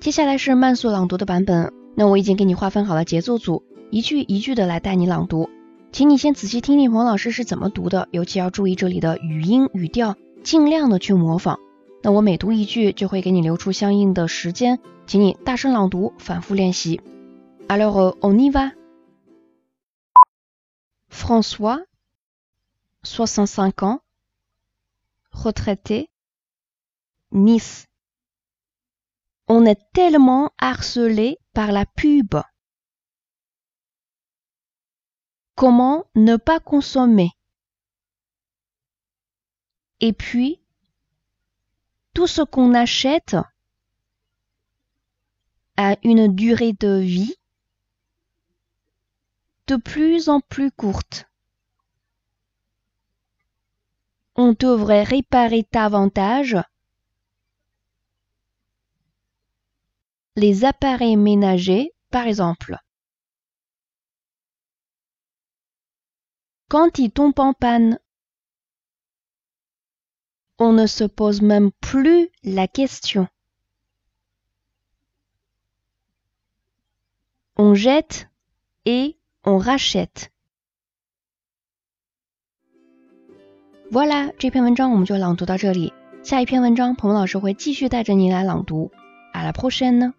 接下来是慢速朗读的版本，那我已经给你划分好了节奏组，一句一句的来带你朗读，请你先仔细听听彭老师是怎么读的，尤其要注意这里的语音语调，尽量的去模仿。那我每读一句就会给你留出相应的时间，请你大声朗读，反复练习。Alors on y va. François, soixante-cinq ans, retraité, Nice. On est tellement harcelé par la pub. Comment ne pas consommer? Et puis, tout ce qu'on achète a une durée de vie de plus en plus courte. On devrait réparer davantage les appareils ménagers, par exemple. Quand ils tombent en panne, on ne se pose même plus la question. On jette et on rachète. Voilà，这篇文章我们就朗读到这里。下一篇文章，彭老师会继续带着你来朗读。À la prochaine。